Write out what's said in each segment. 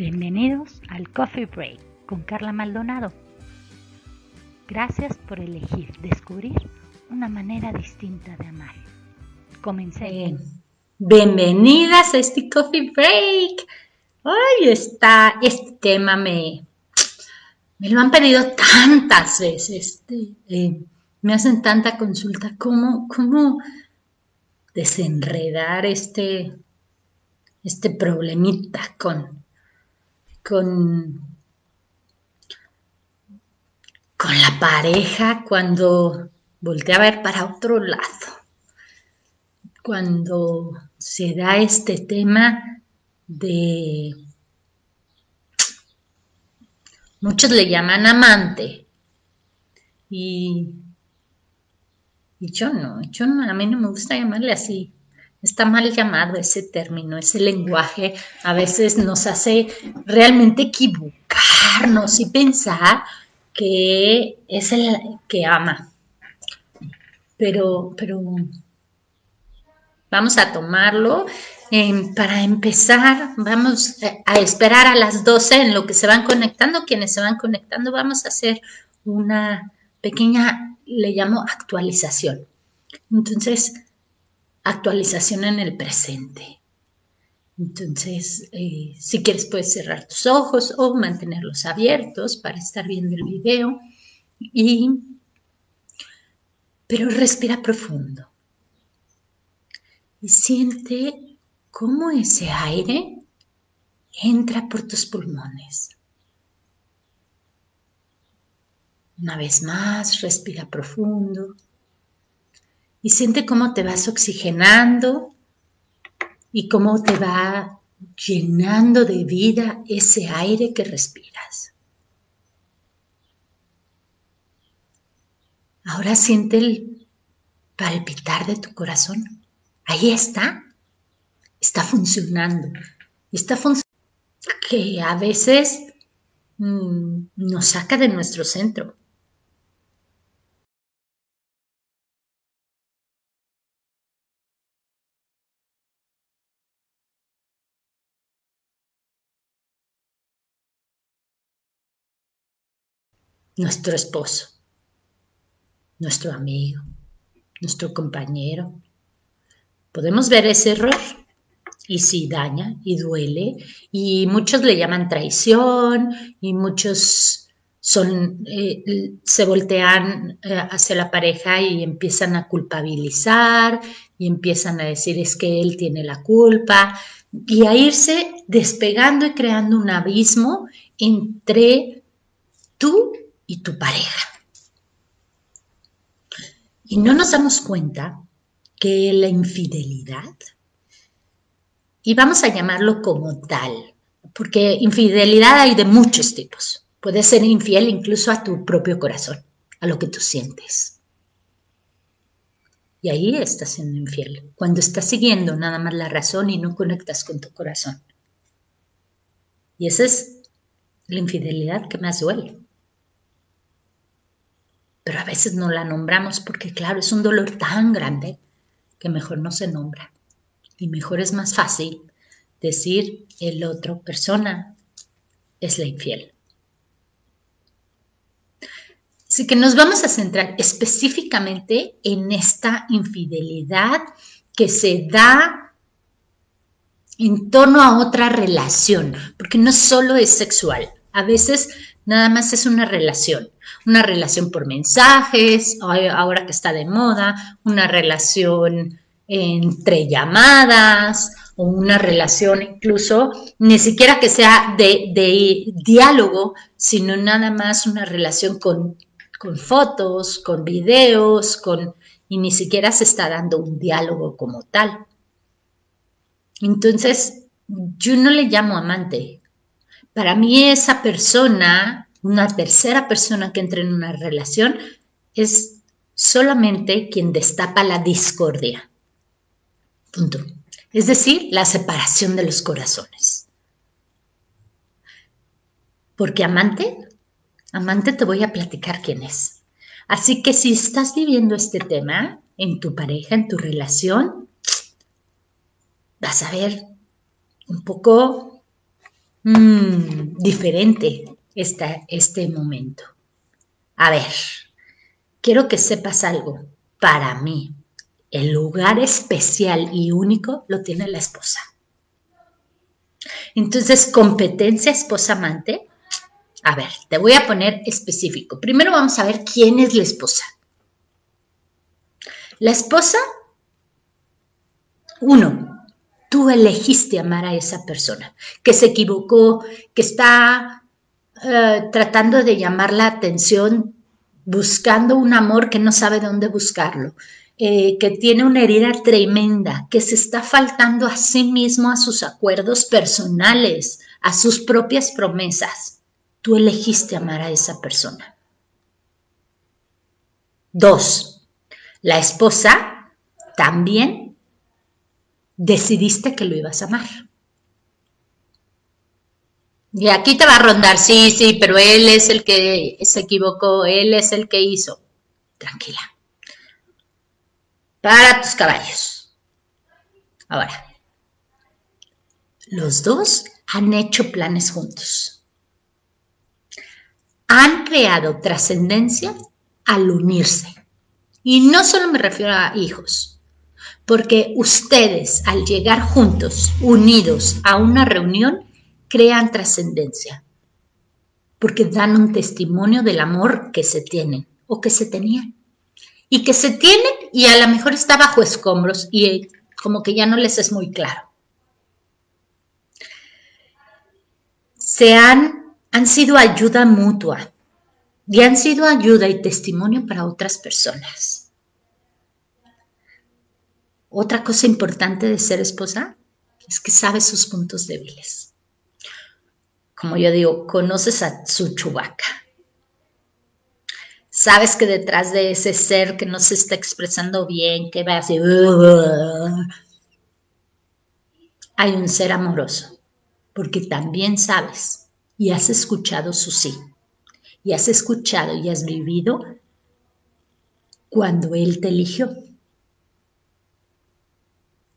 Bienvenidos al Coffee Break con Carla Maldonado. Gracias por elegir descubrir una manera distinta de amar. Comencemos. Bienvenidas a este Coffee Break. Ay, está, este tema me, me lo han pedido tantas veces. Eh, me hacen tanta consulta. ¿Cómo, cómo desenredar este, este problemita con, con, con la pareja cuando voltea a ver para otro lado? Cuando se da este tema de... Muchos le llaman amante. Y y yo no, yo no, a mí no me gusta llamarle así. Está mal llamado ese término, ese lenguaje a veces nos hace realmente equivocarnos y pensar que es el que ama. Pero, pero vamos a tomarlo. Em, para empezar, vamos a esperar a las 12 en lo que se van conectando. Quienes se van conectando, vamos a hacer una pequeña le llamo actualización. Entonces, actualización en el presente. Entonces, eh, si quieres puedes cerrar tus ojos o mantenerlos abiertos para estar viendo el video. Y, pero respira profundo. Y siente cómo ese aire entra por tus pulmones. Una vez más, respira profundo y siente cómo te vas oxigenando y cómo te va llenando de vida ese aire que respiras. Ahora siente el palpitar de tu corazón. Ahí está. Está funcionando. Está funcionando. Que a veces mm, nos saca de nuestro centro. Nuestro esposo, nuestro amigo, nuestro compañero. Podemos ver ese error y si daña y duele y muchos le llaman traición y muchos son, eh, se voltean eh, hacia la pareja y empiezan a culpabilizar y empiezan a decir es que él tiene la culpa y a irse despegando y creando un abismo entre tú y tu pareja. Y no nos damos cuenta que la infidelidad, y vamos a llamarlo como tal, porque infidelidad hay de muchos tipos. Puedes ser infiel incluso a tu propio corazón, a lo que tú sientes. Y ahí estás siendo infiel, cuando estás siguiendo nada más la razón y no conectas con tu corazón. Y esa es la infidelidad que más duele pero a veces no la nombramos porque, claro, es un dolor tan grande que mejor no se nombra. Y mejor es más fácil decir el otro persona es la infiel. Así que nos vamos a centrar específicamente en esta infidelidad que se da en torno a otra relación, porque no solo es sexual, a veces nada más es una relación una relación por mensajes, ahora que está de moda, una relación entre llamadas o una relación incluso, ni siquiera que sea de, diálogo, sino nada más una relación con, con fotos, con videos, con, y ni siquiera se está dando un diálogo como tal. Entonces, yo no le llamo amante. Para mí esa persona una tercera persona que entra en una relación es solamente quien destapa la discordia. Punto. Es decir, la separación de los corazones. Porque amante, amante te voy a platicar quién es. Así que si estás viviendo este tema en tu pareja, en tu relación, vas a ver un poco mm, diferente está este momento. A ver, quiero que sepas algo. Para mí, el lugar especial y único lo tiene la esposa. Entonces, competencia esposa-amante. A ver, te voy a poner específico. Primero vamos a ver quién es la esposa. La esposa, uno, tú elegiste amar a esa persona, que se equivocó, que está eh, tratando de llamar la atención, buscando un amor que no sabe dónde buscarlo, eh, que tiene una herida tremenda, que se está faltando a sí mismo, a sus acuerdos personales, a sus propias promesas. Tú elegiste amar a esa persona. Dos, la esposa también decidiste que lo ibas a amar. Y aquí te va a rondar, sí, sí, pero él es el que se equivocó, él es el que hizo. Tranquila. Para tus caballos. Ahora, los dos han hecho planes juntos. Han creado trascendencia al unirse. Y no solo me refiero a hijos, porque ustedes al llegar juntos, unidos a una reunión, crean trascendencia, porque dan un testimonio del amor que se tienen o que se tenían. Y que se tienen y a lo mejor está bajo escombros y como que ya no les es muy claro. Se han, han sido ayuda mutua y han sido ayuda y testimonio para otras personas. Otra cosa importante de ser esposa es que sabe sus puntos débiles como yo digo, conoces a su chubaca. Sabes que detrás de ese ser que no se está expresando bien, que va así, hay un ser amoroso, porque también sabes y has escuchado su sí, y has escuchado y has vivido cuando Él te eligió.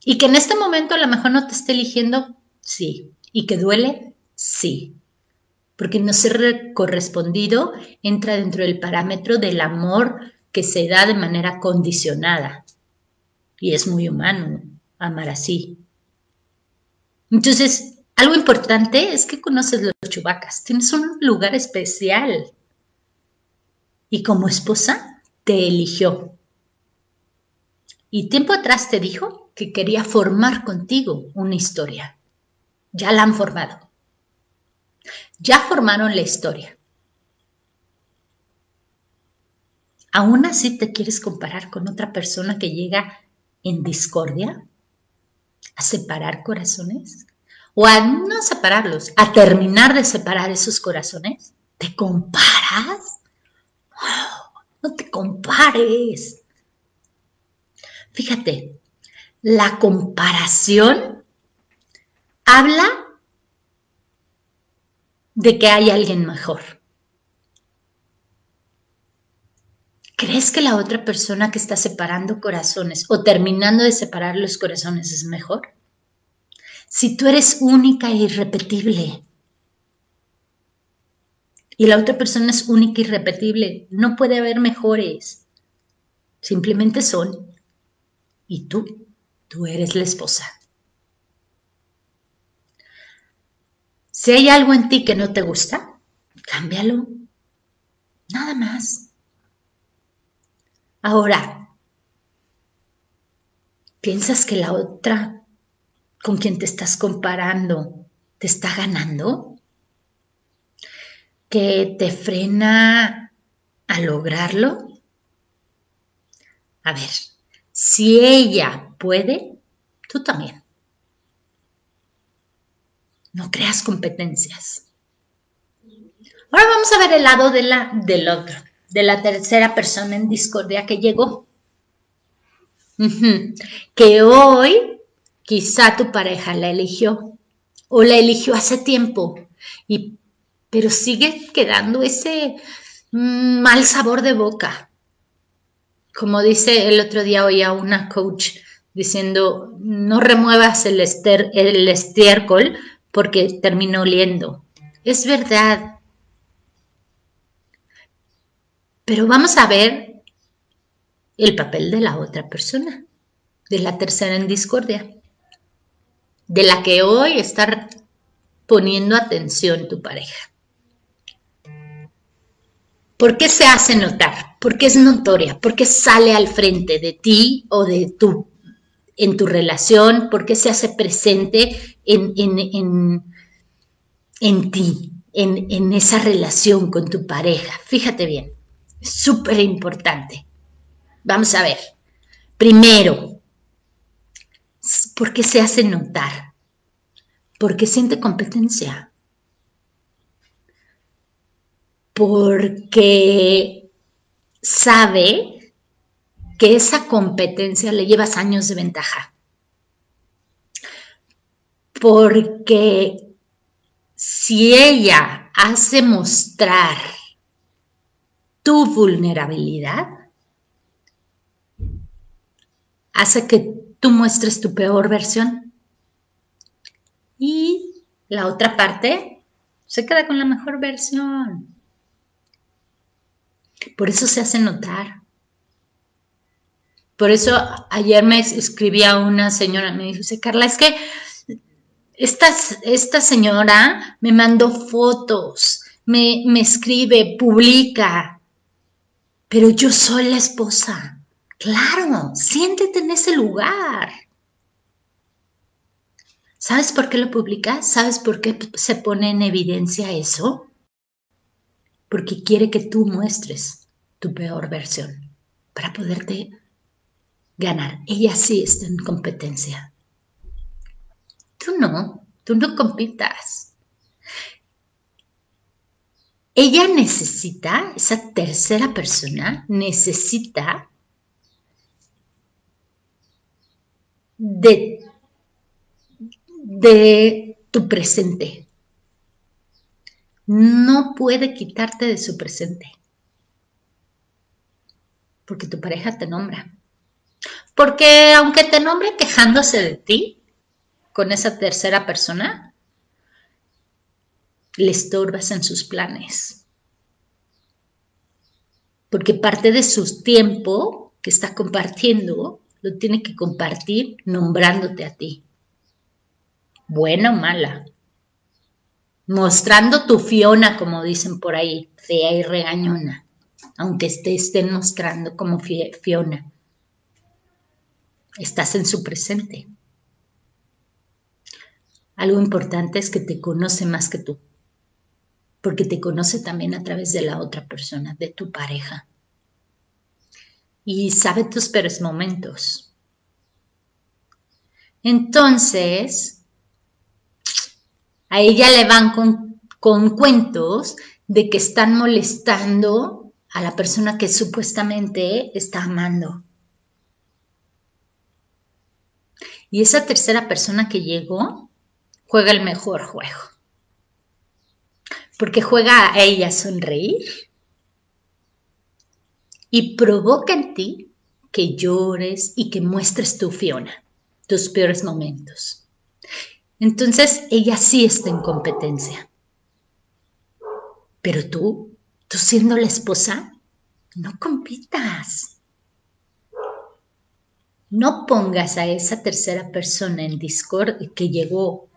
Y que en este momento a lo mejor no te esté eligiendo, sí, y que duele, Sí, porque no ser correspondido entra dentro del parámetro del amor que se da de manera condicionada. Y es muy humano amar así. Entonces, algo importante es que conoces los chubacas, tienes un lugar especial. Y como esposa, te eligió. Y tiempo atrás te dijo que quería formar contigo una historia. Ya la han formado. Ya formaron la historia. ¿Aún así te quieres comparar con otra persona que llega en discordia? ¿A separar corazones? ¿O a no separarlos? ¿A terminar de separar esos corazones? ¿Te comparas? no te compares. Fíjate, la comparación habla de que hay alguien mejor. ¿Crees que la otra persona que está separando corazones o terminando de separar los corazones es mejor? Si tú eres única e irrepetible y la otra persona es única e irrepetible, no puede haber mejores. Simplemente son. Y tú, tú eres la esposa. Si hay algo en ti que no te gusta, cámbialo. Nada más. Ahora, ¿piensas que la otra con quien te estás comparando te está ganando? ¿Que te frena a lograrlo? A ver, si ella puede, tú también. No creas competencias. Ahora vamos a ver el lado de la, del otro, de la tercera persona en discordia que llegó. Que hoy quizá tu pareja la eligió o la eligió hace tiempo, y, pero sigue quedando ese mm, mal sabor de boca. Como dice el otro día oía una coach diciendo, no remuevas el, ester, el estiércol porque terminó oliendo. Es verdad. Pero vamos a ver el papel de la otra persona, de la tercera en discordia, de la que hoy está poniendo atención tu pareja. ¿Por qué se hace notar? Porque es notoria, porque sale al frente de ti o de tu, en tu relación, porque se hace presente en, en, en, ti, en, en esa relación con tu pareja. Fíjate bien, súper importante. Vamos a ver. Primero, ¿por qué se hace notar? Porque siente competencia porque sabe que esa competencia le llevas años de ventaja. Porque si ella hace mostrar tu vulnerabilidad, hace que tú muestres tu peor versión. Y la otra parte se queda con la mejor versión. Por eso se hace notar. Por eso ayer me escribía una señora, me dice, Carla, es que esta, esta señora me mandó fotos, me, me escribe, publica, pero yo soy la esposa. Claro, siéntete en ese lugar. ¿Sabes por qué lo publica? ¿Sabes por qué se pone en evidencia eso? porque quiere que tú muestres tu peor versión para poderte ganar. Ella sí está en competencia. Tú no, tú no compitas. Ella necesita, esa tercera persona necesita de, de tu presente, no puede quitarte de su presente. Porque tu pareja te nombra. Porque aunque te nombre quejándose de ti con esa tercera persona, le estorbas en sus planes. Porque parte de su tiempo que está compartiendo lo tiene que compartir nombrándote a ti. Buena o mala mostrando tu Fiona, como dicen por ahí, fea y regañona, aunque te estén mostrando como Fiona. Estás en su presente. Algo importante es que te conoce más que tú, porque te conoce también a través de la otra persona, de tu pareja. Y sabe tus peores momentos. Entonces, a ella le van con, cuentos de que están molestando a la persona que supuestamente está amando. Y esa tercera persona que llegó juega el mejor juego. Porque juega a ella sonreír y provoca en ti que llores y que muestres tu Fiona, tus peores momentos. Entonces ella sí está en competencia. Pero tú, tú siendo la esposa, no compitas. No pongas a esa tercera persona en discordia que llegó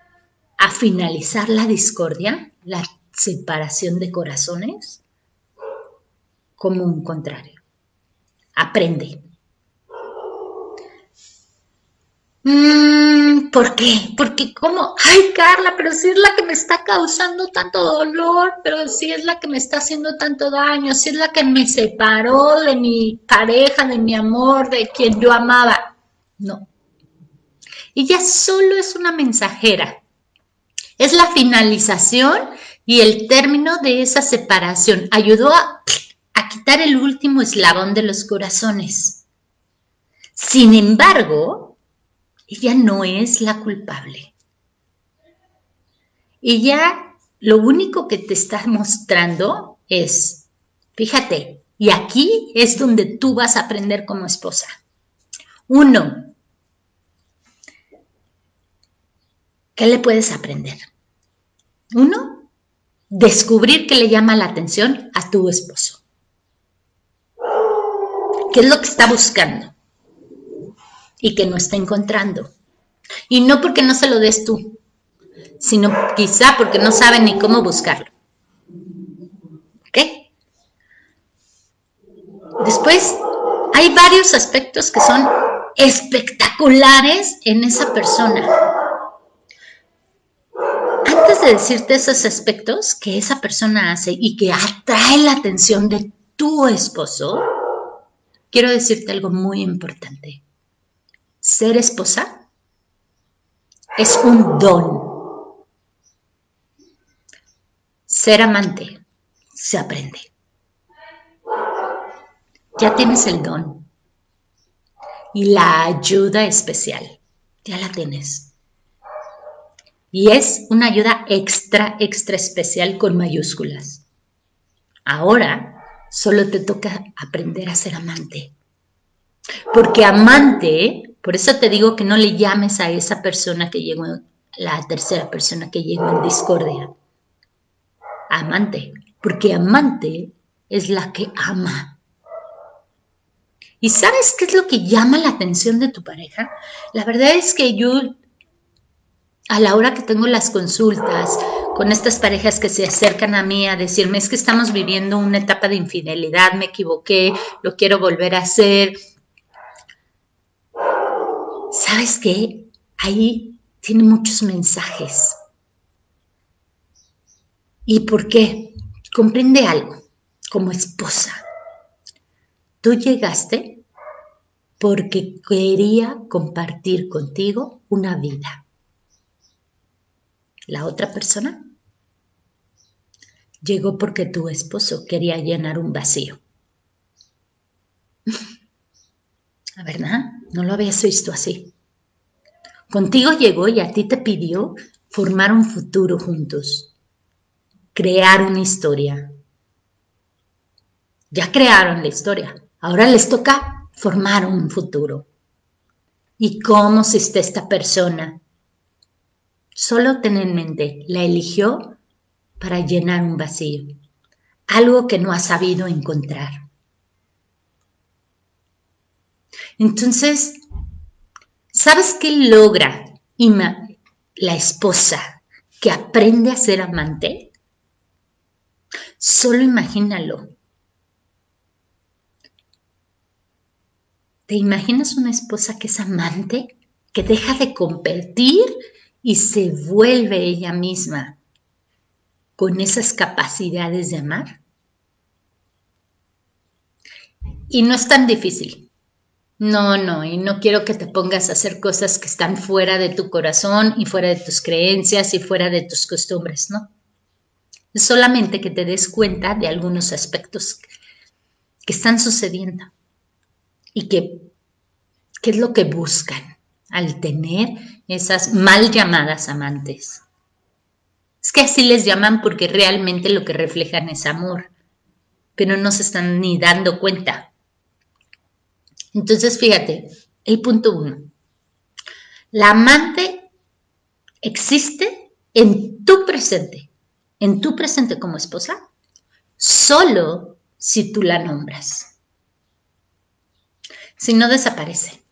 a finalizar la discordia, la separación de corazones, como un contrario. Aprende. Mm, ¿Por qué? Porque como, ay Carla, pero si es la que me está causando tanto dolor, pero si es la que me está haciendo tanto daño, si es la que me separó de mi pareja, de mi amor, de quien yo amaba. No. Ella solo es una mensajera. Es la finalización y el término de esa separación. Ayudó a, a quitar el último eslabón de los corazones. Sin embargo, ella no es la culpable. Ella lo único que te está mostrando es, fíjate, y aquí es donde tú vas a aprender como esposa. Uno, ¿qué le puedes aprender? Uno, descubrir qué le llama la atención a tu esposo. ¿Qué es lo que está buscando? Y que no está encontrando. Y no porque no se lo des tú, sino quizá porque no sabe ni cómo buscarlo. ¿Ok? Después, hay varios aspectos que son espectaculares en esa persona. Antes de decirte esos aspectos que esa persona hace y que atrae la atención de tu esposo, quiero decirte algo muy importante. Ser esposa es un don. Ser amante se aprende. Ya tienes el don y la ayuda especial. Ya la tienes. Y es una ayuda extra, extra especial con mayúsculas. Ahora solo te toca aprender a ser amante. Porque amante, por eso te digo que no le llames a esa persona que llegó, la tercera persona que llegó en discordia. Amante, porque amante es la que ama ¿Y sabes qué es lo que llama la atención de tu pareja? La verdad es que yo, a la hora que tengo las consultas con estas parejas que se acercan a mí a decirme, es que estamos viviendo una etapa de infidelidad, me equivoqué, lo quiero volver a hacer. ¿Sabes qué? Ahí tiene muchos mensajes. ¿Y por qué? Comprende algo como esposa Tú llegaste porque quería compartir contigo una vida. La otra persona llegó porque tu esposo quería llenar un vacío. La verdad, no lo habías visto así. Contigo llegó y a ti te pidió formar un futuro juntos, crear una historia. Ya crearon la historia, Ahora les toca formar un futuro. ¿Y cómo se está esta persona? Solo ten en mente, la eligió para llenar un vacío, algo que no ha sabido encontrar. Entonces, ¿sabes qué logra la esposa que aprende a ser amante? Solo imagínalo. ¿Te imaginas una esposa que es amante, que deja de competir y se vuelve ella misma con esas capacidades de amar? Y no es tan difícil. No, no, y no quiero que te pongas a hacer cosas que están fuera de tu corazón y fuera de tus creencias y fuera de tus costumbres, ¿no? Solamente que te des cuenta de algunos aspectos que están sucediendo y que, qué es lo que buscan al tener esas mal llamadas amantes. Es que así les llaman porque realmente lo que reflejan es amor, pero no se están ni dando cuenta. Entonces, fíjate, el punto uno. La amante existe en tu presente, en tu presente como esposa, solo si tú la nombras si no desaparece.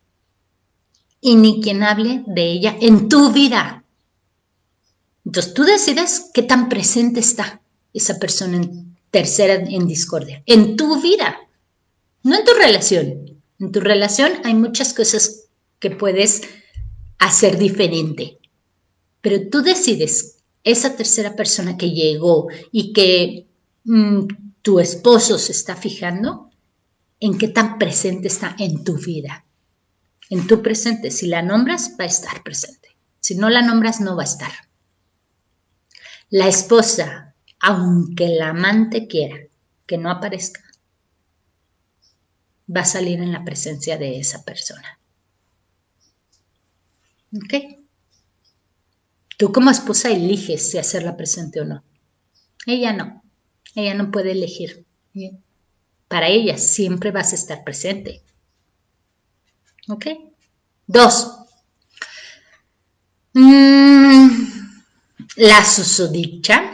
Y ni quien hable de ella en tu vida. Entonces tú decides qué tan presente está esa persona en tercera en discordia, en tu vida, no en tu relación. En tu relación hay muchas cosas que puedes hacer diferente, pero tú decides esa tercera persona que llegó y que mm, tu esposo se está fijando, en qué tan presente está en tu vida. En tu presente, si la nombras, va a estar presente. Si no la nombras, no va a estar. La esposa, aunque la amante quiera que no aparezca, va a salir en la presencia de esa persona. ¿Ok? Tú como esposa eliges si hacerla presente o no. Ella no. Ella no puede elegir para ella siempre vas a estar presente. ¿Ok? Dos. Mm, La susodicha,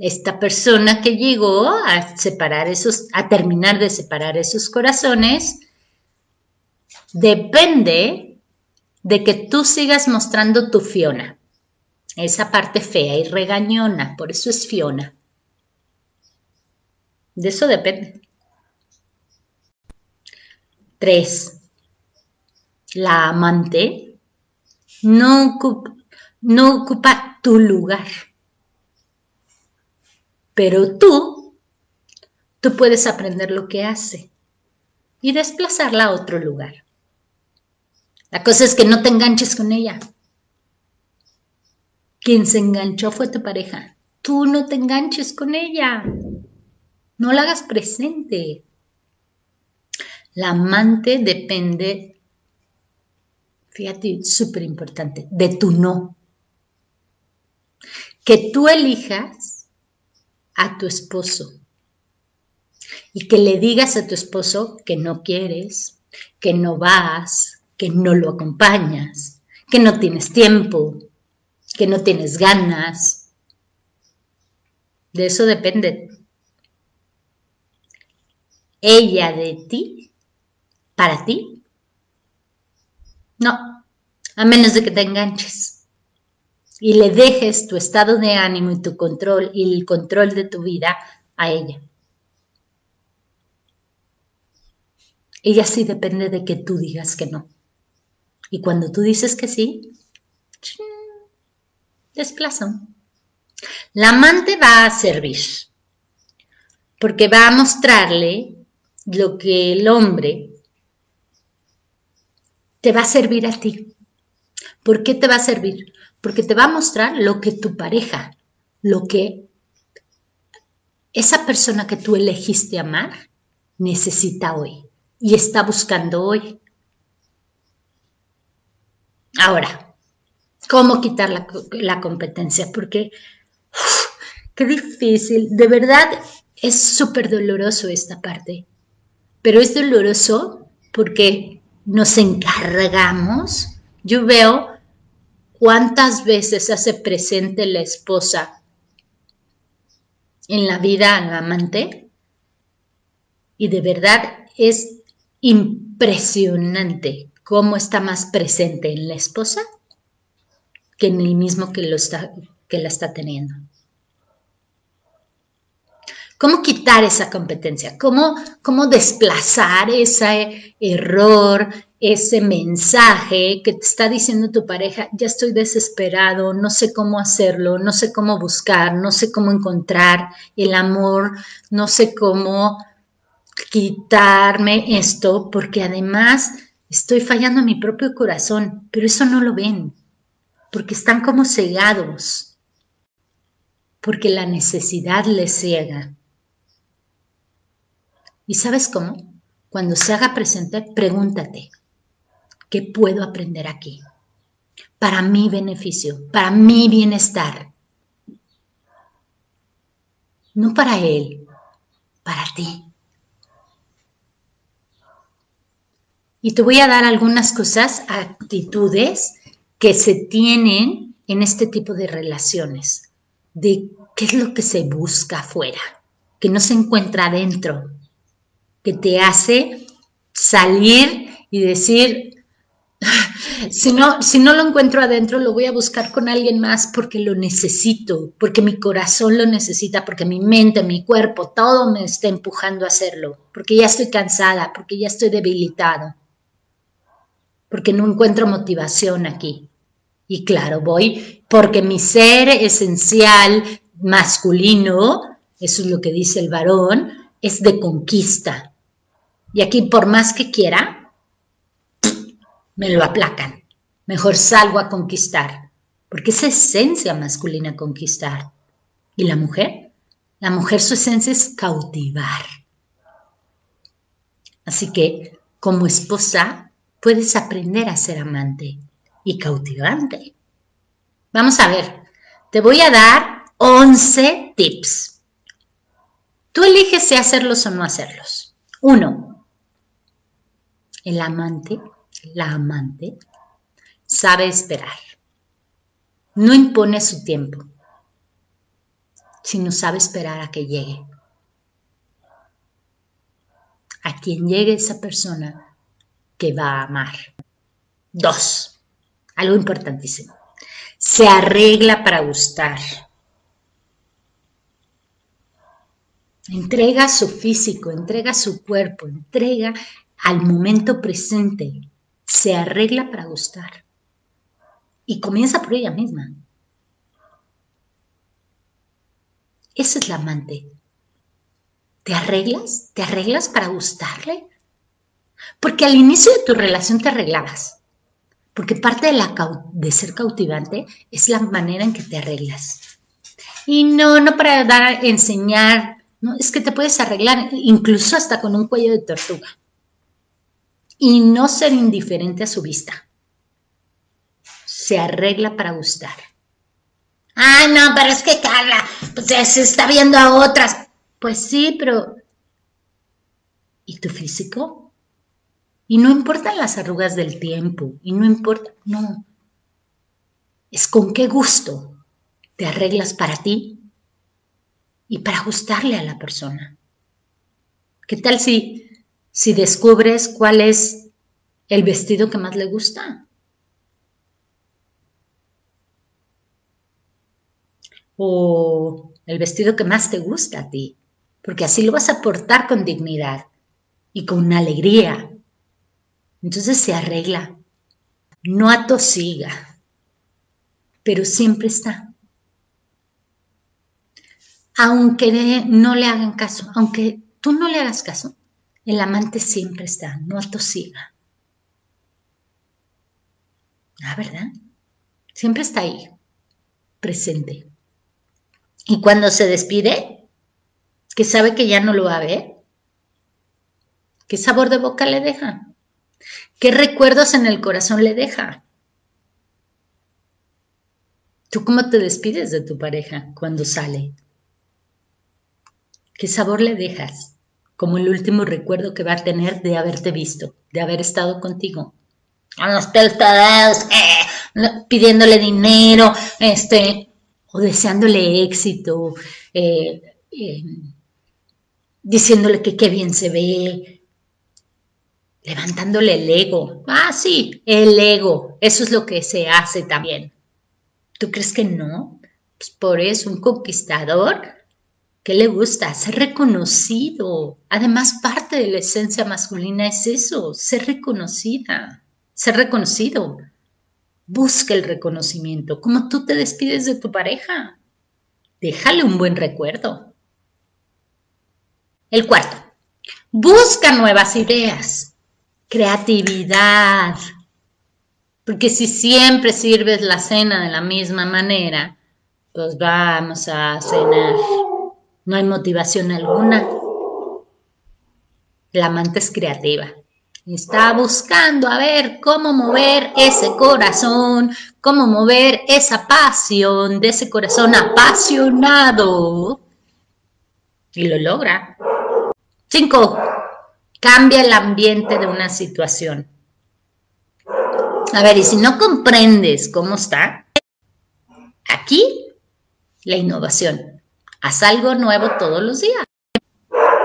esta persona que llegó a separar esos, a terminar de separar esos corazones, depende de que tú sigas mostrando tu Fiona, esa parte fea y regañona, por eso es Fiona. De eso depende. Tres, la amante no ocupa, no ocupa tu lugar. Pero tú, tú puedes aprender lo que hace y desplazarla a otro lugar. La cosa es que no te enganches con ella. Quien se enganchó fue tu pareja. Tú no te enganches con ella. No la hagas presente. La amante depende, fíjate, súper importante, de tu no que tú elijas a tu esposo y que le digas a tu esposo que no quieres, que no vas, que no lo acompañas, que no tienes tiempo, que no tienes ganas. De eso depende. Ella de ti, para ti. No, a menos de que te enganches y le dejes tu estado de ánimo y tu control y el control de tu vida a ella. Ella sí depende de que tú digas que no. Y cuando tú dices que sí, desplazan. La amante va a servir, porque va a mostrarle lo que el hombre te va a servir a ti. ¿Por qué te va a servir? Porque te va a mostrar lo que tu pareja, lo que esa persona que tú elegiste amar necesita hoy y está buscando hoy. Ahora, ¿cómo quitar la, competencia? Porque qué difícil, de verdad es súper doloroso esta parte, pero es doloroso porque nos encargamos, yo veo ¿Cuántas veces hace presente la esposa en la vida al amante? Y de verdad es impresionante cómo está más presente en la esposa que en el mismo que, lo está, que la está teniendo. ¿Cómo quitar esa competencia? ¿Cómo, cómo desplazar ese error, ese mensaje que te está diciendo tu pareja, ya estoy desesperado, no sé cómo hacerlo, no sé cómo buscar, no sé cómo encontrar el amor, no sé cómo quitarme esto, porque además estoy fallando a mi propio corazón, pero eso no lo ven, porque están como cegados, porque la necesidad les ciega. ¿Y sabes cómo? Cuando se haga presente, pregúntate, ¿Qué puedo aprender aquí? Para mi beneficio, para mi bienestar. No para él, para ti. Y te voy a dar algunas cosas, actitudes que se tienen en este tipo de relaciones, de qué es lo que se busca afuera, que no se encuentra adentro, que te hace salir y decir, si no, si no lo encuentro adentro, lo voy a buscar con alguien más porque lo necesito, porque mi corazón lo necesita, porque mi mente, mi cuerpo, todo me está empujando a hacerlo, porque ya estoy cansada, porque ya estoy debilitado, porque no encuentro motivación aquí. Y claro, voy porque mi ser esencial masculino, eso es lo que dice el varón, es de conquista. Y aquí, por más que quiera, me lo aplacan. Mejor salgo a conquistar, porque es esencia masculina conquistar. ¿Y la mujer? La mujer su esencia es cautivar. Así que como esposa puedes aprender a ser amante y cautivante. Vamos a ver, te voy a dar 11 tips. Tú eliges si hacerlos o no hacerlos. Uno, el amante la amante, sabe esperar. no impone su tiempo, sino sabe esperar a que llegue. A quien llegue esa persona que va a amar. Dos, algo importantísimo. Se arregla para gustar. Entrega su físico, entrega su cuerpo, entrega al momento presente. Se arregla para gustar. Y comienza por ella misma. Esa es la amante. ¿Te arreglas? ¿Te arreglas para gustarle? Porque al inicio de tu relación te arreglabas. Porque parte de, de ser cautivante es la manera en que te arreglas. Y no, no para dar, enseñar, no, es que te puedes arreglar incluso hasta con un cuello de tortuga. Y no ser indiferente a su vista se arregla para gustar. Ay, no, pero es que Carla, pues se está viendo a otras. Pues sí, pero ¿y tu físico? Y no importan las arrugas del tiempo, y no importa, no. Es con qué gusto te arreglas para ti y para gustarle a la persona. ¿Qué tal si, si descubres cuál es el vestido que más le gusta? o el vestido que más te gusta a ti, porque así lo vas a portar con dignidad y con alegría. Entonces se arregla, no atosiga, pero siempre está. Aunque no le hagan caso, aunque tú no le hagas caso, el amante siempre está, no atosiga. Ah, ¿verdad? Siempre está ahí, presente. Y cuando se despide, que sabe que ya no lo va a ver, ¿qué sabor de boca le deja? ¿Qué recuerdos en el corazón le deja? ¿Tú cómo te despides de tu pareja cuando sale? ¿Qué sabor le dejas? Como el último recuerdo que va a tener de haberte visto, de haber estado contigo. A los pelos eh, pidiéndole dinero, este, o deseándole éxito, eh, eh, diciéndole que qué bien se ve, levantándole el ego. Ah, sí, el ego, eso es lo que se hace también. ¿Tú crees que no? Pues por eso un conquistador, ¿qué le gusta? Ser reconocido. Además, parte de la esencia masculina es eso, ser reconocida, ser reconocido. Busca el reconocimiento, como tú te despides de tu pareja. Déjale un buen recuerdo. El cuarto, busca nuevas ideas, creatividad. Porque si siempre sirves la cena de la misma manera, pues vamos a cenar. No hay motivación alguna. La amante es creativa. Está buscando a ver cómo mover ese corazón, cómo mover esa pasión de ese corazón apasionado. Y lo logra. Cinco, cambia el ambiente de una situación. A ver, y si no comprendes cómo está, aquí la innovación. Haz algo nuevo todos los días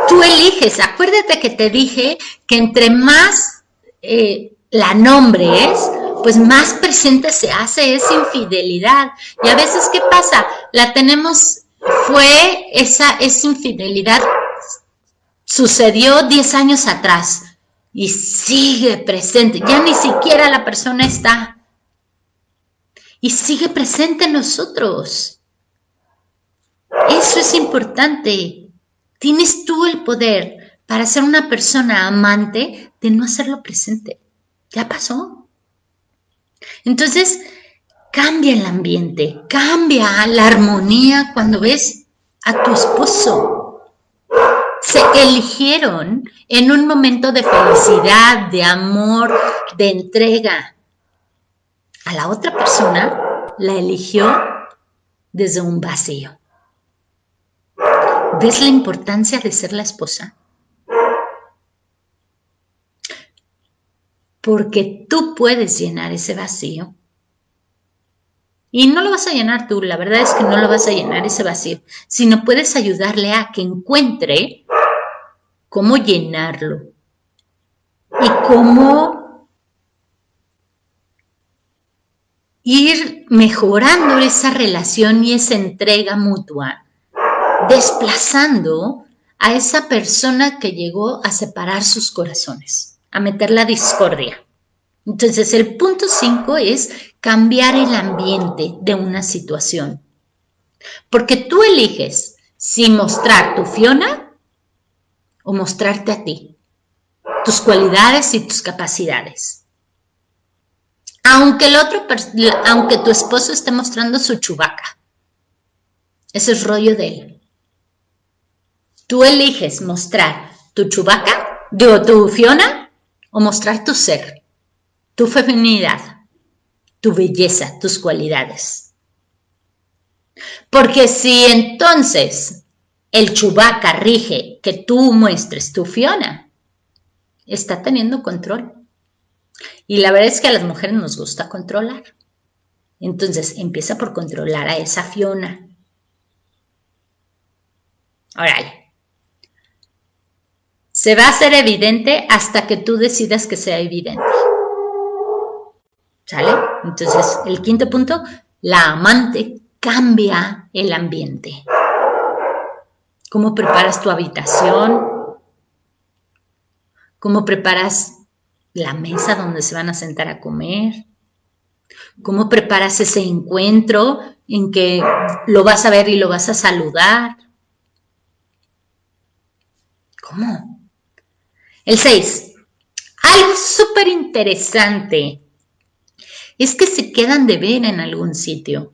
tú eliges. Acuérdate que te dije que entre más eh, la nombres, pues más presente se hace esa infidelidad. Y a veces, ¿qué pasa? La tenemos, fue esa, esa infidelidad, sucedió 10 años atrás y sigue presente. Ya ni siquiera la persona está. Y sigue presente en nosotros. Es importante. Tienes tú el poder para ser una persona amante de no hacerlo presente. Ya pasó. Entonces, cambia el ambiente, cambia la armonía cuando ves a tu esposo. Se eligieron en un momento de felicidad, de amor, de entrega. A la otra persona la eligió desde un vacío. ¿Ves la importancia de ser la esposa? Porque tú puedes llenar ese vacío. Y no lo vas a llenar tú, la verdad es que no lo vas a llenar ese vacío, sino puedes ayudarle a que encuentre cómo llenarlo y cómo ir mejorando esa relación y esa entrega mutua, desplazando a esa persona que llegó a separar sus corazones, a meter la discordia. Entonces, el punto 5 es cambiar el ambiente de una situación. Porque tú eliges si mostrar tu Fiona o mostrarte a ti, tus cualidades y tus capacidades. Aunque el otro, aunque tu esposo esté mostrando su chubaca. Ese es rollo de él. Tú eliges mostrar tu chubaca, digo, tu Fiona, o mostrar tu ser, tu feminidad, tu belleza, tus cualidades. Porque si entonces el chubaca rige que tú muestres tu Fiona, está teniendo control. Y la verdad es que a las mujeres nos gusta controlar. Entonces empieza por controlar a esa Fiona. Órale. Se va a hacer evidente hasta que tú decidas que sea evidente. ¿Sale? Entonces, el quinto punto, la amante cambia el ambiente. ¿Cómo preparas tu habitación? ¿Cómo preparas la mesa donde se van a sentar a comer? ¿Cómo preparas ese encuentro en que lo vas a ver y lo vas a saludar? ¿Cómo? El 6. Algo súper interesante es que se quedan de ver en algún sitio.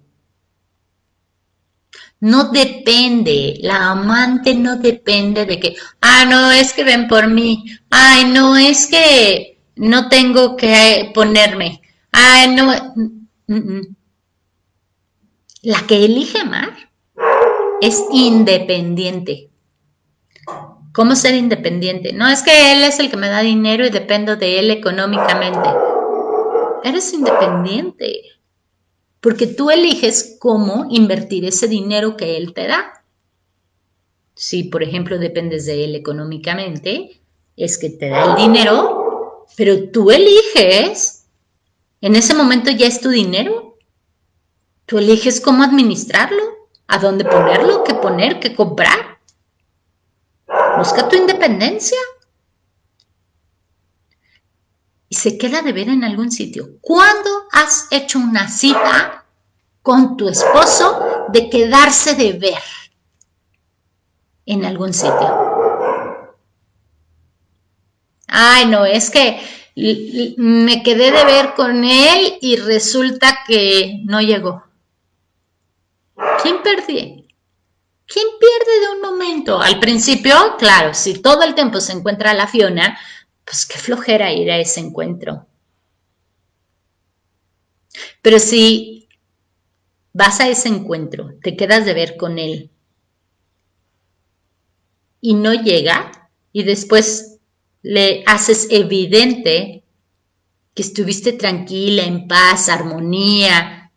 No depende, la amante no depende de que, ah, no, es que ven por mí, ay, no, es que no tengo que ponerme, ay, no. Mm, mm. La que elige amar es independiente. ¿Cómo ser independiente? No es que él es el que me da dinero y dependo de él económicamente. Eres independiente porque tú eliges cómo invertir ese dinero que él te da. Si, por ejemplo, dependes de él económicamente, es que te da el dinero, pero tú eliges, en ese momento ya es tu dinero, tú eliges cómo administrarlo, a dónde ponerlo, qué poner, qué comprar. Busca tu independencia. Y se queda de ver en algún sitio. ¿Cuándo has hecho una cita con tu esposo de quedarse de ver en algún sitio? Ay, no, es que me quedé de ver con él y resulta que no llegó. ¿Quién perdí? ¿Quién pierde de un momento? Al principio, claro, si todo el tiempo se encuentra la Fiona, pues qué flojera ir a ese encuentro. Pero si vas a ese encuentro, te quedas de ver con él y no llega y después le haces evidente que estuviste tranquila, en paz, armonía,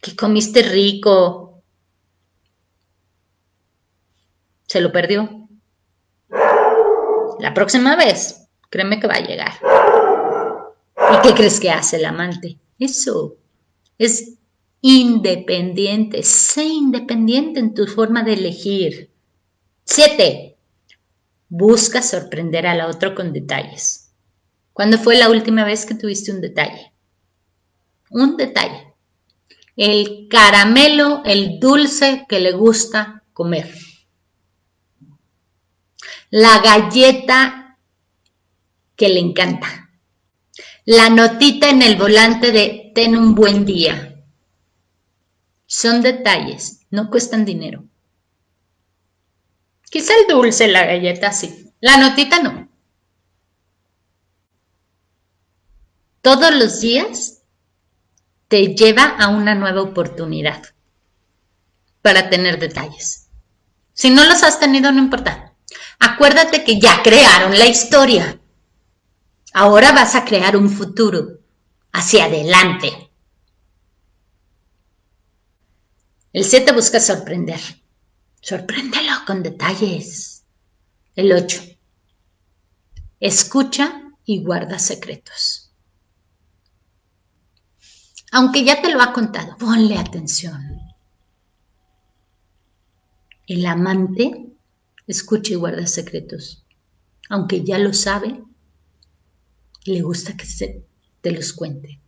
que comiste rico, se lo perdió. La próxima vez, créeme que va a llegar. ¿Y qué crees que hace el amante? Eso es independiente. Sé independiente en tu forma de elegir. Siete. Busca sorprender al otro con detalles. ¿Cuándo fue la última vez que tuviste un detalle? Un detalle. El caramelo, el dulce que le gusta comer la galleta que le encanta, la notita en el volante de ten un buen día. Son detalles, no cuestan dinero. Quizá el dulce, la galleta sí, la notita no. Todos los días te lleva a una nueva oportunidad para tener detalles. Si no los has tenido, no importa. Acuérdate que ya crearon la historia. Ahora vas a crear un futuro hacia adelante. El 7 busca sorprender. Sorpréndelo con detalles. El 8. Escucha y guarda secretos. Aunque ya te lo ha contado, ponle atención. El amante escucha y guarda secretos. Aunque ya lo sabe, le gusta que se te los cuente,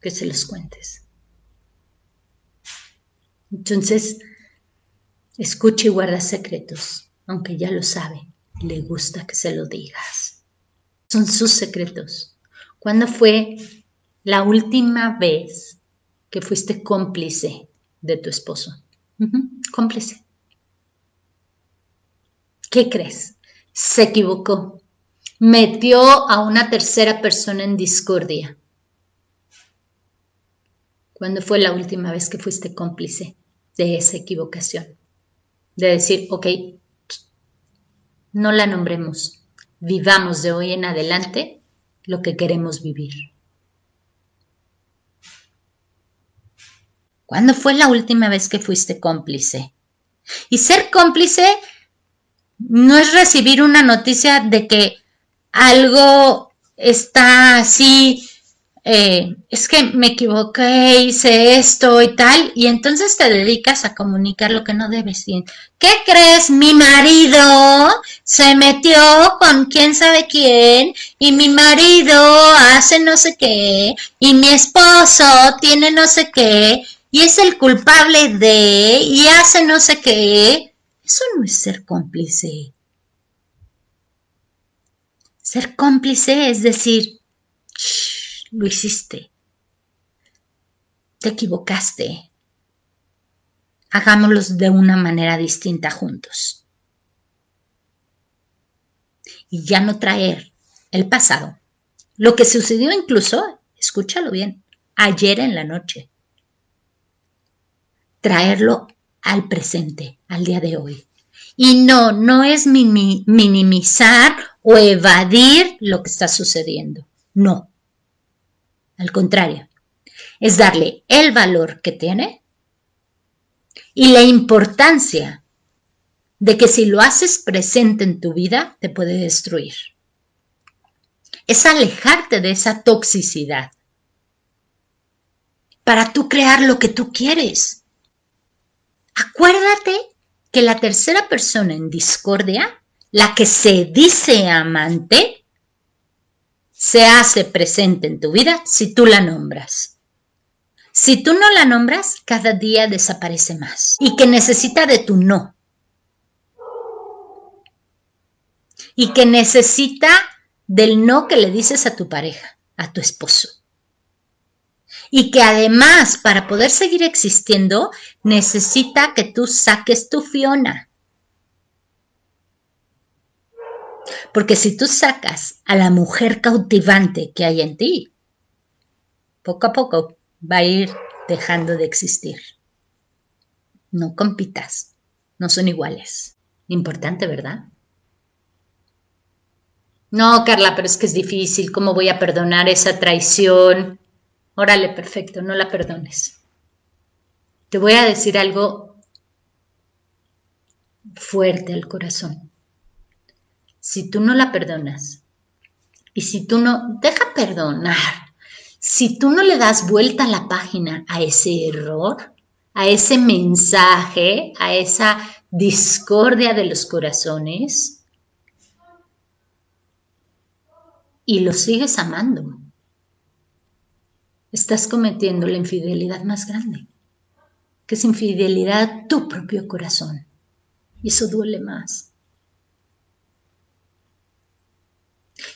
que se los cuentes. Entonces, escucha y guarda secretos, aunque ya lo sabe, le gusta que se lo digas. Son sus secretos. ¿Cuándo fue la última vez que fuiste cómplice de tu esposo? cómplice. ¿Qué crees? Se equivocó. Metió a una tercera persona en discordia. ¿Cuándo fue la última vez que fuiste cómplice de esa equivocación? De decir, ok, no la nombremos, vivamos de hoy en adelante lo que queremos vivir. ¿Cuándo fue la última vez que fuiste cómplice? Y ser cómplice no es recibir una noticia de que algo está así, eh, es que me equivoqué, hice esto y tal, y entonces te dedicas a comunicar lo que no debes. ¿Qué crees? Mi marido se metió con quién sabe quién, y mi marido hace no sé qué, y mi esposo tiene no sé qué, y es el culpable de, y hace no sé qué. Eso no es ser cómplice. Ser cómplice es decir, lo hiciste, te equivocaste, hagámoslo de una manera distinta juntos. Y ya no traer el pasado. Lo que sucedió incluso, escúchalo bien, ayer en la noche. Traerlo al presente, al día de hoy. Y no, no es minimizar o evadir lo que está sucediendo. No. Al contrario, es darle el valor que tiene y la importancia de que si lo haces presente en tu vida, te puede destruir. Es alejarte de esa toxicidad para tú crear lo que tú quieres. Acuérdate que la tercera persona en discordia, la que se dice amante, se hace presente en tu vida si tú la nombras. Si tú no la nombras, cada día desaparece más y que necesita de tu no. Y que necesita del no que le dices a tu pareja, a tu esposo y que además para poder seguir existiendo necesita que tú saques tu Fiona. Porque si tú sacas a la mujer cautivante que hay en ti, poco a poco va a ir dejando de existir. No compitas, no son iguales. Importante, ¿verdad? No, Carla, pero es que es difícil. ¿Cómo voy a perdonar esa traición? Órale, perfecto, no la perdones. Te voy a decir algo fuerte al corazón. Si tú no la perdonas y si tú no, deja perdonar, si tú no le das vuelta a la página a ese error, a ese mensaje, a esa discordia de los corazones, y lo sigues amando, estás cometiendo la infidelidad más grande, que es infidelidad a tu propio corazón. Y eso duele más.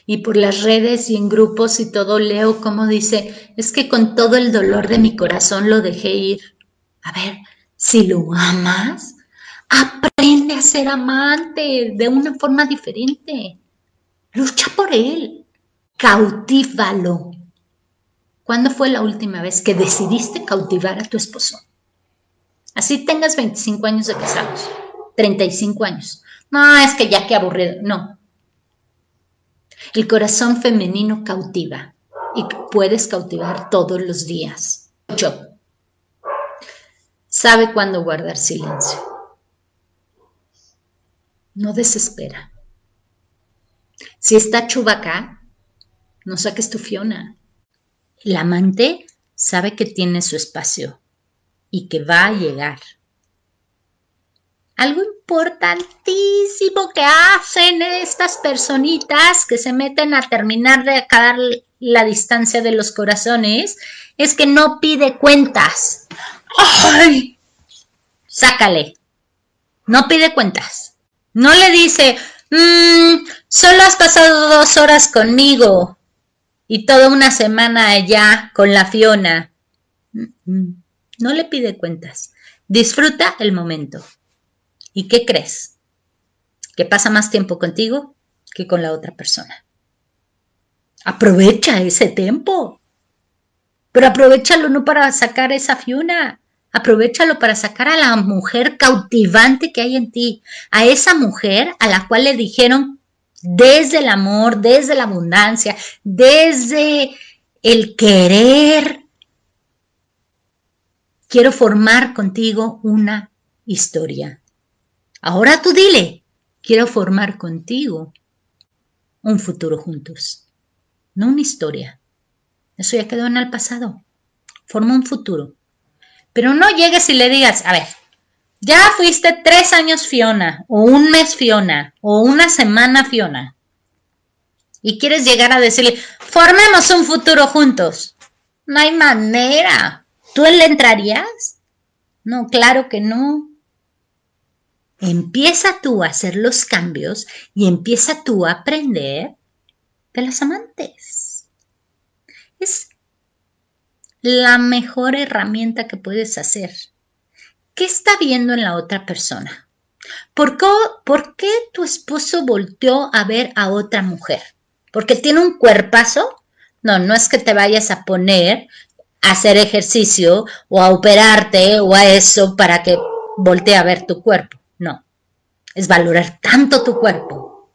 Y por las redes y en grupos y todo leo como dice, es que con todo el dolor de mi corazón lo dejé ir. A ver, si lo amas, aprende a ser amante de una forma diferente. Lucha por él, cautívalo, ¿Cuándo fue la última vez que decidiste cautivar a tu esposo? Así tengas 25 años de casados, 35 años. No, es que ya que aburrido. No. El corazón femenino cautiva y puedes cautivar todos los días. 8. sabe cuándo guardar silencio. No desespera. Si está Chubaca, no saques tu Fiona. El amante sabe que tiene su espacio y que va a llegar. Algo importantísimo que hacen estas personitas que se meten a terminar de acabar la distancia de los corazones es que no pide cuentas. ¡Ay! Sácale. No pide cuentas. No le dice, mmm, solo has pasado dos horas conmigo y toda una semana allá con la Fiona. No le pide cuentas. Disfruta el momento. ¿Y qué crees? Que pasa más tiempo contigo que con la otra persona. Aprovecha ese tiempo. Pero aprovechalo no para sacar esa Fiona. Aprovechalo para sacar a la mujer cautivante que hay en ti. A esa mujer a la cual le dijeron desde el amor, desde la abundancia, desde el querer. Quiero formar contigo una historia. Ahora tú dile, quiero formar contigo un futuro juntos, no una historia. Eso ya quedó en el pasado. Forma un futuro. Pero no llegues y le digas, a ver, ya fuiste tres años Fiona, o un mes Fiona, o una semana Fiona. Y quieres llegar a decirle, formemos un futuro juntos. No hay manera. ¿Tú le entrarías? No, claro que no. Empieza tú a hacer los cambios y empieza tú a aprender de las amantes. Es la mejor herramienta que puedes hacer. ¿Qué está viendo en la otra persona? ¿Por qué, ¿Por qué, tu esposo volteó a ver a otra mujer? ¿Porque tiene un cuerpazo? No, no es que te vayas a poner a hacer ejercicio o a operarte o a eso para que voltee a ver tu cuerpo es valorar tanto tu cuerpo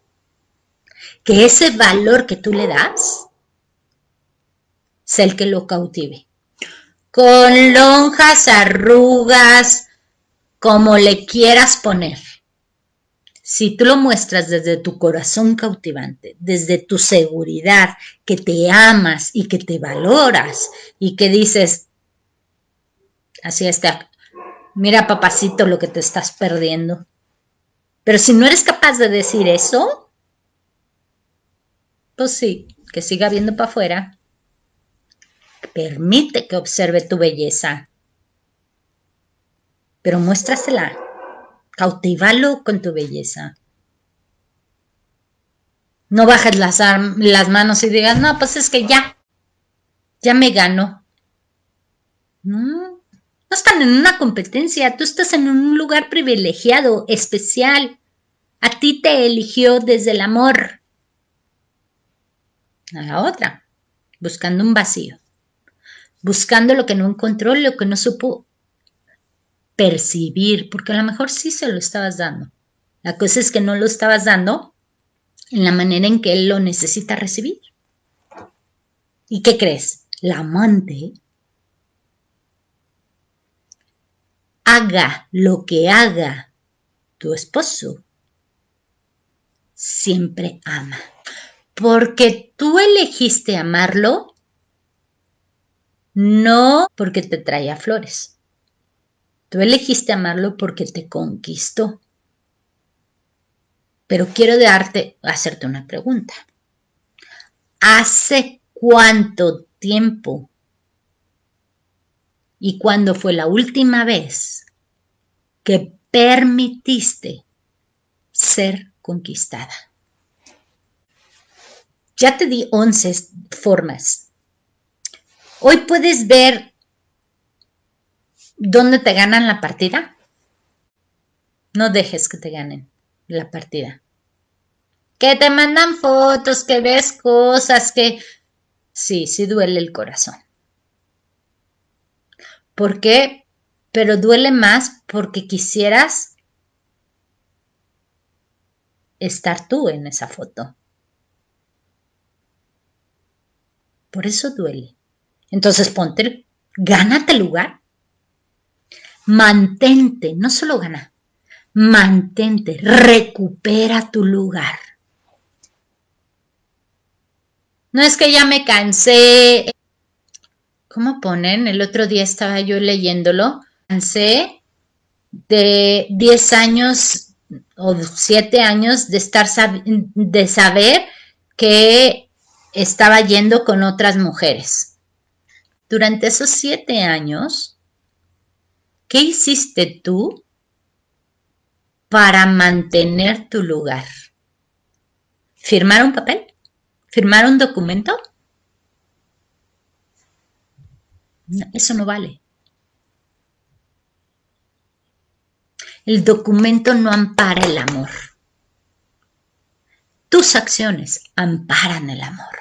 que ese valor que tú le das sea el que lo cautive. Con lonjas, arrugas, como le quieras poner. Si tú lo muestras desde tu corazón cautivante, desde tu seguridad, que te amas y que te valoras y que dices, así está, mira papacito lo que te estás perdiendo. Pero si no eres capaz de decir eso, pues sí, que siga viendo para afuera. Permite que observe tu belleza. Pero muéstrasela. Cautívalo con tu belleza. No bajes las, las manos y digas, no, pues es que ya, ya me gano. No, no están en una competencia, tú estás en un lugar privilegiado, especial. A ti te eligió desde el amor. A la otra, buscando un vacío, buscando lo que no encontró, lo que no supo percibir, porque a lo mejor sí se lo estabas dando. La cosa es que no lo estabas dando en la manera en que él lo necesita recibir. ¿Y qué crees? La amante haga lo que haga tu esposo, siempre ama. Porque tú elegiste amarlo, no porque te traía flores. Tú elegiste amarlo porque te conquistó. Pero quiero darte, hacerte una pregunta. ¿Hace cuánto tiempo y cuándo fue la última vez que permitiste ser conquistada. Ya te di 11 formas. Hoy puedes ver dónde te ganan la partida. No dejes que te ganen la partida. Que te mandan fotos, que ves cosas, que... Sí, sí duele el corazón. ¿Por qué? Pero duele más porque quisieras estar tú en esa foto. Por eso duele. Entonces ponte, gánate lugar. Mantente, no solo gana, mantente, recupera tu lugar. No es que ya me cansé. ¿Cómo ponen? El otro día estaba yo leyéndolo. Cansé de 10 años o 7 años de estar de saber que estaba yendo con otras mujeres. Durante esos 7 años, ¿qué hiciste tú para mantener tu lugar? ¿Firmar un papel? ¿Firmar un documento? eso no vale. El documento no ampara el amor. Tus acciones amparan el amor.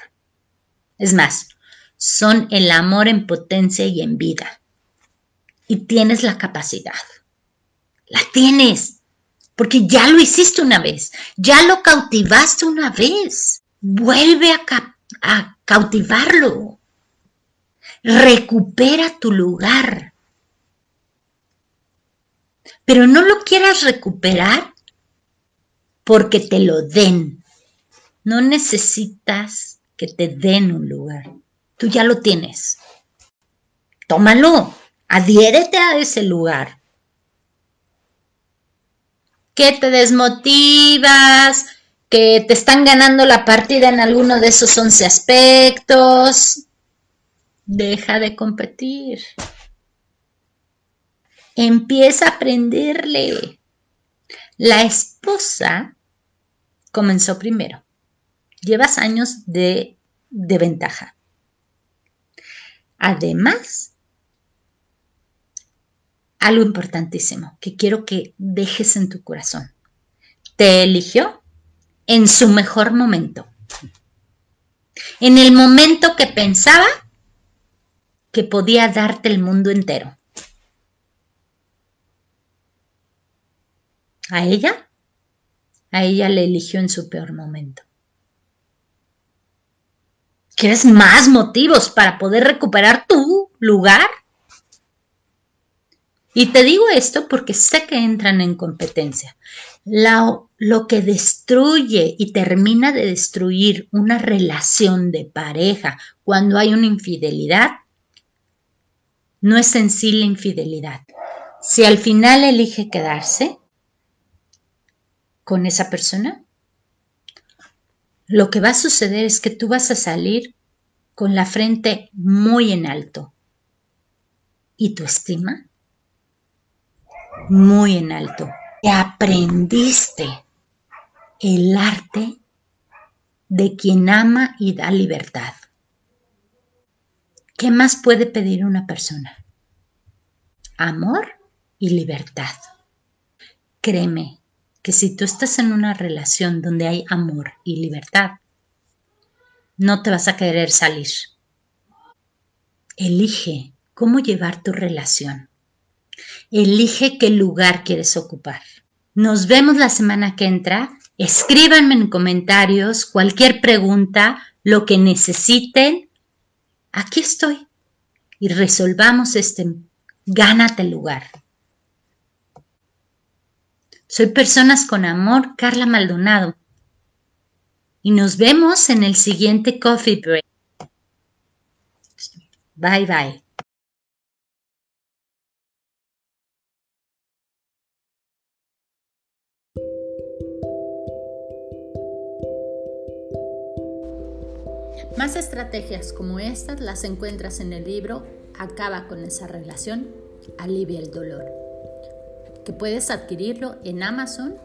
Es más, son el amor en potencia y en vida. Y tienes la capacidad. La tienes. Porque ya lo hiciste una vez. Ya lo cautivaste una vez. Vuelve a, cautivarlo. Recupera tu lugar. Pero no lo quieras recuperar porque te lo den. No necesitas que te den un lugar. Tú ya lo tienes. Tómalo. Adhiérete a ese lugar. Que te desmotivas, que te están ganando la partida en alguno de esos 11 aspectos. Deja de competir. Empieza a aprenderle. La esposa comenzó primero. Llevas años de, de ventaja. Además, algo importantísimo que quiero que dejes en tu corazón. Te eligió en su mejor momento. En el momento que pensaba que podía darte el mundo entero. ¿A ella? A ella le eligió en su peor momento. ¿Quieres más motivos para poder recuperar tu lugar? Y te digo esto porque sé que entran en competencia. lo que destruye y termina de destruir una relación de pareja cuando hay una infidelidad, no es en sí la infidelidad. Si al final elige quedarse con esa persona, lo que va a suceder es que tú vas a salir con la frente muy en alto. ¿Y tu estima? Muy en alto. Aprendiste el arte de quien ama y da libertad. ¿Qué más puede pedir una persona? Amor y libertad. Créeme que si tú estás en una relación donde hay amor y libertad, no te vas a querer salir. Elige cómo llevar tu relación. Elige qué lugar quieres ocupar. Nos vemos la semana que entra. Escríbanme en comentarios cualquier pregunta, lo que necesiten. Aquí estoy. Y resolvamos este gánate lugar. Soy Personas con Amor, Carla Maldonado. Y nos vemos en el siguiente Coffee Break. Bye bye. Más estrategias como estas las encuentras en el libro Acaba con esa relación, alivia el dolor, que puedes adquirirlo en Amazon